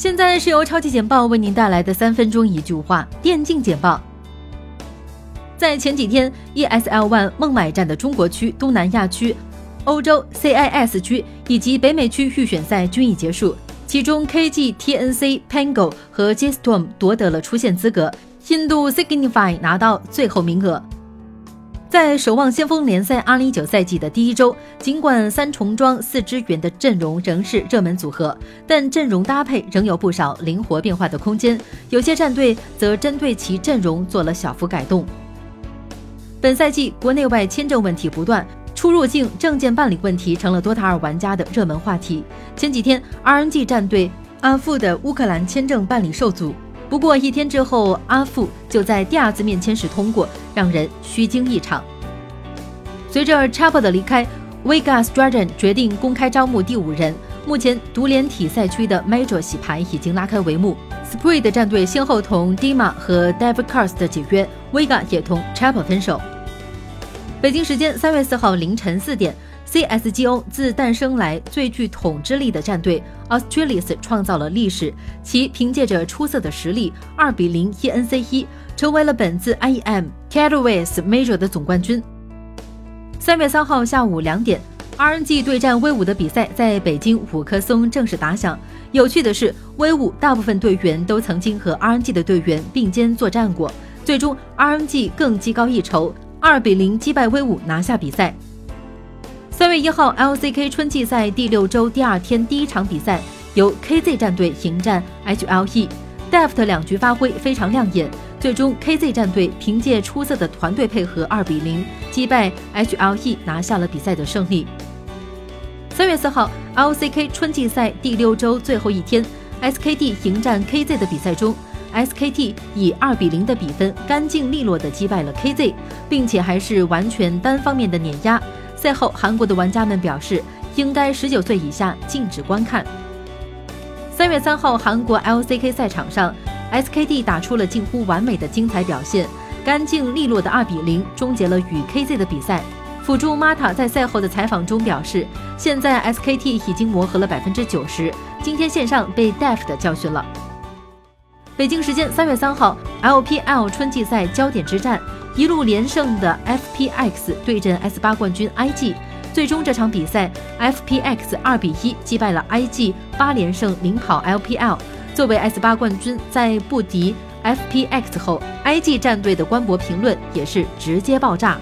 现在是由超级简报为您带来的三分钟一句话电竞简报。在前几天，ESL ONE 孟买站的中国区、东南亚区、欧洲 CIS 区以及北美区预选赛均已结束，其中 KG、TNC、Pango 和 J Storm 夺得了出线资格，印度 Signify 拿到最后名额。在守望先锋联赛2019赛季的第一周，尽管三重装四支援的阵容仍是热门组合，但阵容搭配仍有不少灵活变化的空间。有些战队则针对其阵容做了小幅改动。本赛季国内外签证问题不断，出入境证件办理问题成了多塔尔玩家的热门话题。前几天，RNG 战队阿富的乌克兰签证办理受阻。不过一天之后，阿富就在第二次面签时通过，让人虚惊一场。随着 Chapel 的离开，Vegas Dragon 决定公开招募第五人。目前独联体赛区的 Major 洗牌已经拉开帷幕，Spray 的战队先后同 Dima 和 David Cars 的解约，Vega 也同 Chapel 分手。北京时间三月四号凌晨四点。CS:GO 自诞生来最具统治力的战队 Australis 创造了历史，其凭借着出色的实力，二比零一 NC1，成为了本次 IEM Catalyst Major 的总冠军。三月三号下午两点，RNG 对战威武的比赛在北京五棵松正式打响。有趣的是，威武大部分队员都曾经和 RNG 的队员并肩作战过，最终 RNG 更技高一筹，二比零击败威武，拿下比赛。三月一号，LCK 春季赛第六周第二天第一场比赛，由 KZ 战队迎战 HLE，Deft 两局发挥非常亮眼，最终 KZ 战队凭借出色的团队配合，二比零击败 HLE，拿下了比赛的胜利。三月四号，LCK 春季赛第六周最后一天，SKT 迎战 KZ 的比赛中，SKT 以二比零的比分干净利落地击败了 KZ，并且还是完全单方面的碾压。赛后，韩国的玩家们表示，应该十九岁以下禁止观看。三月三号，韩国 LCK 赛场上，SKT 打出了近乎完美的精彩表现，干净利落的二比零终结了与 KZ 的比赛。辅助 Mata 在赛后的采访中表示，现在 SKT 已经磨合了百分之九十，今天线上被 Deft 教训了。北京时间三月三号，LPL 春季赛焦点之战。一路连胜的 FPX 对阵 S 八冠军 IG，最终这场比赛 FPX 二比一击败了 IG，八连胜领跑 LPL。作为 S 八冠军，在不敌 FPX 后，IG 战队的官博评论也是直接爆炸。